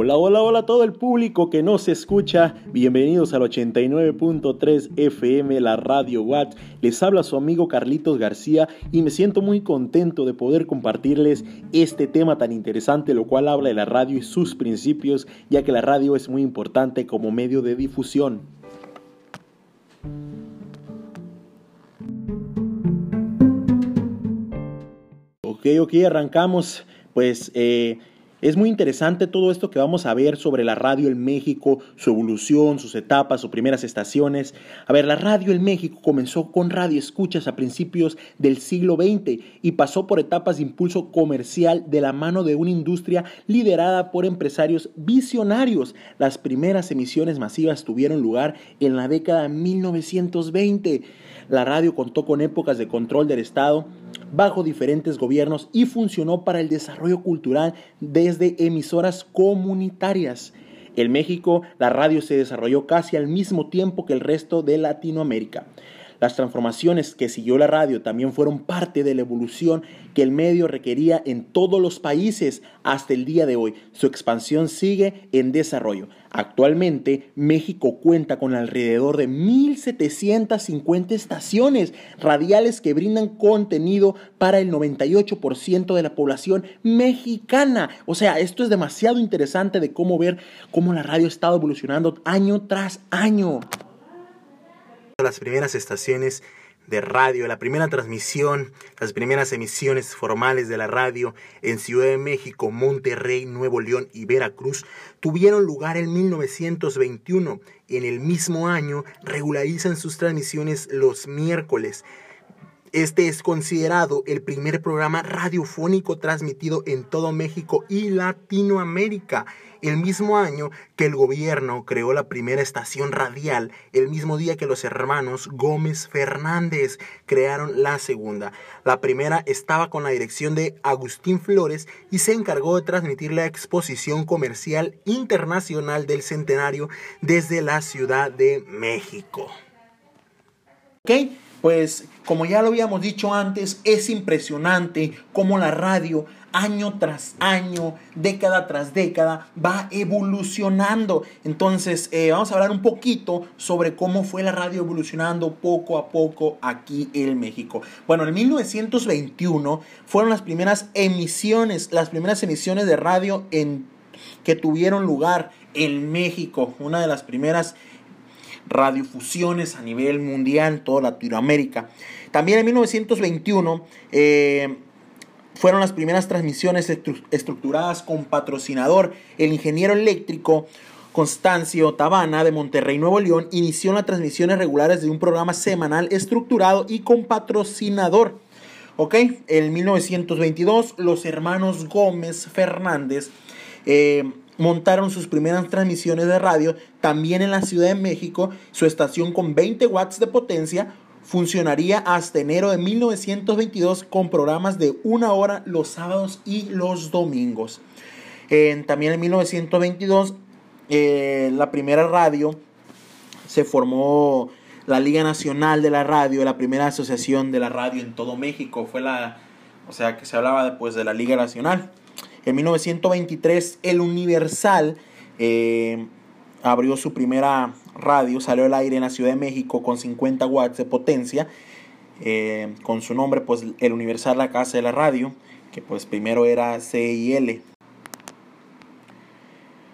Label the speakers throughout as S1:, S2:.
S1: Hola, hola, hola a todo el público que nos escucha. Bienvenidos al 89.3 FM, la Radio Watt. Les habla su amigo Carlitos García y me siento muy contento de poder compartirles este tema tan interesante, lo cual habla de la radio y sus principios, ya que la radio es muy importante como medio de difusión. Ok, ok, arrancamos. Pues eh, es muy interesante todo esto que vamos a ver sobre la radio en México, su evolución, sus etapas, sus primeras estaciones. A ver, la radio en México comenzó con radio escuchas a principios del siglo XX y pasó por etapas de impulso comercial de la mano de una industria liderada por empresarios visionarios. Las primeras emisiones masivas tuvieron lugar en la década de 1920. La radio contó con épocas de control del Estado bajo diferentes gobiernos y funcionó para el desarrollo cultural desde emisoras comunitarias. En México, la radio se desarrolló casi al mismo tiempo que el resto de Latinoamérica. Las transformaciones que siguió la radio también fueron parte de la evolución que el medio requería en todos los países hasta el día de hoy. Su expansión sigue en desarrollo. Actualmente, México cuenta con alrededor de 1.750 estaciones radiales que brindan contenido para el 98% de la población mexicana. O sea, esto es demasiado interesante de cómo ver cómo la radio ha estado evolucionando año tras año
S2: las primeras estaciones de radio, la primera transmisión, las primeras emisiones formales de la radio en Ciudad de México, Monterrey, Nuevo León y Veracruz tuvieron lugar en 1921. En el mismo año regularizan sus transmisiones los miércoles. Este es considerado el primer programa radiofónico transmitido en todo México y Latinoamérica el mismo año que el gobierno creó la primera estación radial, el mismo día que los hermanos Gómez Fernández crearon la segunda. La primera estaba con la dirección de Agustín Flores y se encargó de transmitir la exposición comercial internacional del centenario desde la Ciudad de México.
S1: ¿Ok? Pues como ya lo habíamos dicho antes, es impresionante cómo la radio año tras año, década tras década, va evolucionando. Entonces, eh, vamos a hablar un poquito sobre cómo fue la radio evolucionando poco a poco aquí en México. Bueno, en 1921 fueron las primeras emisiones, las primeras emisiones de radio en, que tuvieron lugar en México, una de las primeras radiofusiones a nivel mundial toda Latinoamérica. También en 1921 eh, fueron las primeras transmisiones estructuradas con patrocinador. El ingeniero eléctrico Constancio Tabana de Monterrey, Nuevo León, inició las transmisiones regulares de un programa semanal estructurado y con patrocinador. En 1922, los hermanos Gómez Fernández eh, montaron sus primeras transmisiones de radio también en la Ciudad de México, su estación con 20 watts de potencia funcionaría hasta enero de 1922 con programas de una hora los sábados y los domingos. también en 1922 eh, la primera radio se formó la Liga Nacional de la Radio, la primera asociación de la radio en todo México. Fue la, o sea, que se hablaba después de la Liga Nacional. En 1923 el Universal eh, abrió su primera radio, salió al aire en la Ciudad de México con 50 watts de potencia, eh, con su nombre, pues el Universal La Casa de la Radio, que pues primero era CIL.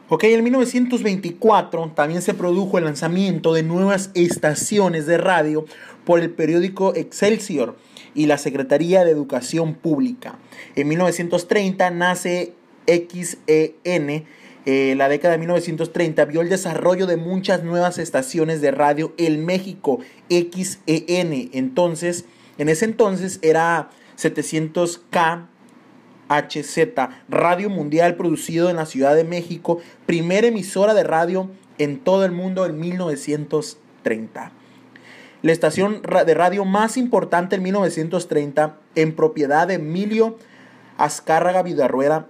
S1: Ok, en 1924 también se produjo el lanzamiento de nuevas estaciones de radio por el periódico Excelsior y la Secretaría de Educación Pública. En 1930 nace XEN eh, la década de 1930 vio el desarrollo de muchas nuevas estaciones de radio en México, XEN. Entonces, en ese entonces era 700K HZ, Radio Mundial producido en la Ciudad de México, primera emisora de radio en todo el mundo en 1930. La estación de radio más importante en 1930, en propiedad de Emilio Azcárraga Vidarruera,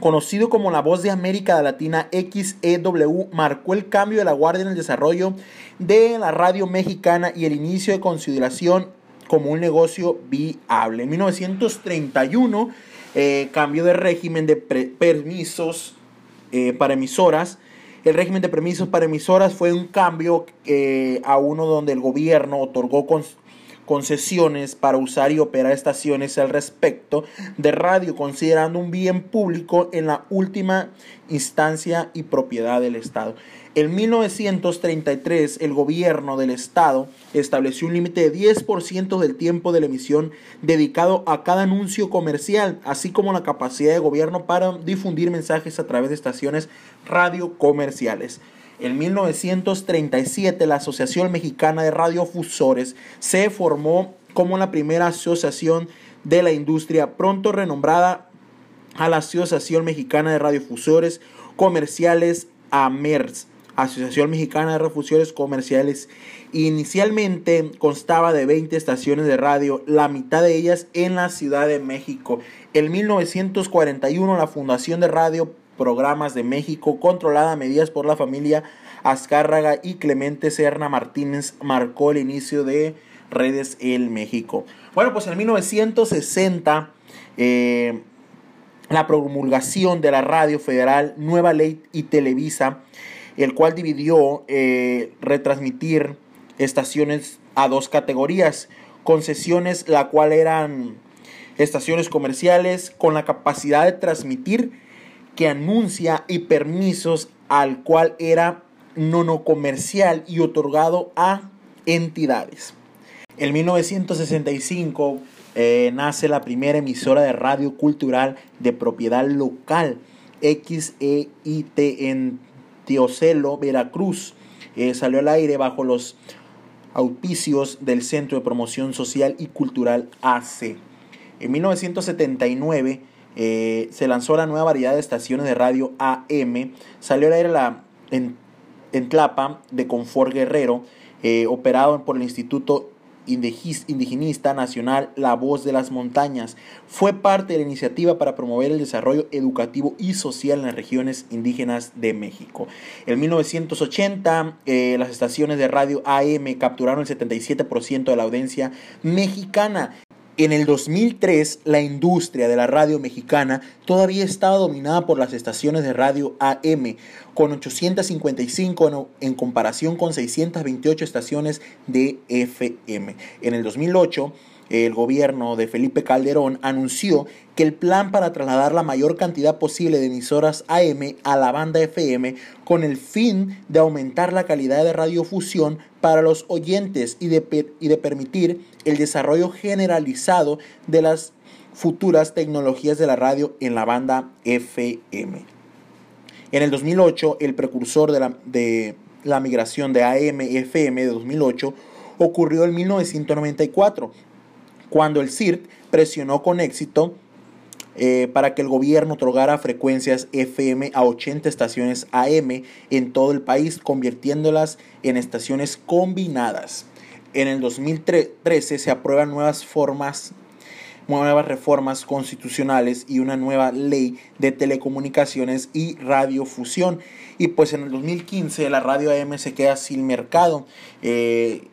S1: conocido como la voz de América Latina XEW, marcó el cambio de la guardia en el desarrollo de la radio mexicana y el inicio de consideración como un negocio viable. En 1931 eh, cambio de régimen de permisos eh, para emisoras. El régimen de permisos para emisoras fue un cambio eh, a uno donde el gobierno otorgó concesiones para usar y operar estaciones al respecto de radio, considerando un bien público en la última instancia y propiedad del Estado. En 1933, el gobierno del Estado estableció un límite de 10% del tiempo de la emisión dedicado a cada anuncio comercial, así como la capacidad de gobierno para difundir mensajes a través de estaciones radio comerciales. En 1937 la Asociación Mexicana de Radiofusores se formó como la primera asociación de la industria, pronto renombrada a la Asociación Mexicana de Radiofusores Comerciales AMERS. Asociación Mexicana de Radiofusores Comerciales. Inicialmente constaba de 20 estaciones de radio, la mitad de ellas en la Ciudad de México. En 1941 la Fundación de Radio Programas de México, controlada a medidas por la familia Azcárraga y Clemente Serna Martínez, marcó el inicio de Redes El México. Bueno, pues en 1960, eh, la promulgación de la Radio Federal, Nueva Ley y Televisa, el cual dividió eh, retransmitir estaciones a dos categorías, concesiones, la cual eran estaciones comerciales con la capacidad de transmitir que anuncia y permisos al cual era no comercial y otorgado a entidades. En 1965 eh, nace la primera emisora de radio cultural de propiedad local, XEIT en Teocelo, Veracruz. Eh, salió al aire bajo los auspicios del Centro de Promoción Social y Cultural AC. En 1979 eh, se lanzó la nueva variedad de estaciones de radio AM. Salió al aire la, en, Tlapa de Confort Guerrero, eh, operado por el Instituto Indigenista Nacional La Voz de las Montañas. Fue parte de la iniciativa para promover el desarrollo educativo y social en las regiones indígenas de México. En 1980, eh, las estaciones de radio AM capturaron el 77% de la audiencia mexicana en el 2003, la industria de la radio mexicana todavía estaba dominada por las estaciones de radio AM, con 855 en comparación con 628 estaciones de FM. En el 2008, el gobierno de Felipe Calderón anunció que el plan para trasladar la mayor cantidad posible de emisoras AM a la banda FM con el fin de aumentar la calidad de radiofusión para los oyentes y de, y de permitir el desarrollo generalizado de las futuras tecnologías de la radio en la banda FM. En el 2008, el precursor de la, de la migración de AM-FM de 2008 ocurrió en 1994 cuando el CIRT presionó con éxito eh, para que el gobierno otorgara frecuencias FM a 80 estaciones AM en todo el país, convirtiéndolas en estaciones combinadas. En el 2013 se aprueban nuevas formas nuevas reformas constitucionales y una nueva ley de telecomunicaciones y radiofusión. Y pues en el 2015 la radio AM se queda sin mercado. Eh,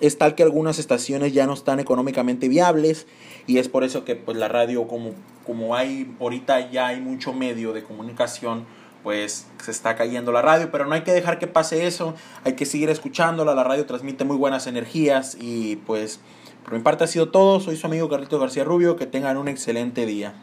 S1: es tal que algunas estaciones ya no están económicamente viables y es por eso que pues la radio como, como hay ahorita ya hay mucho medio de comunicación pues se está cayendo la radio, pero no hay que dejar que pase eso, hay que seguir escuchándola, la radio transmite muy buenas energías y pues por mi parte ha sido todo, soy su amigo Carlitos García Rubio, que tengan un excelente día.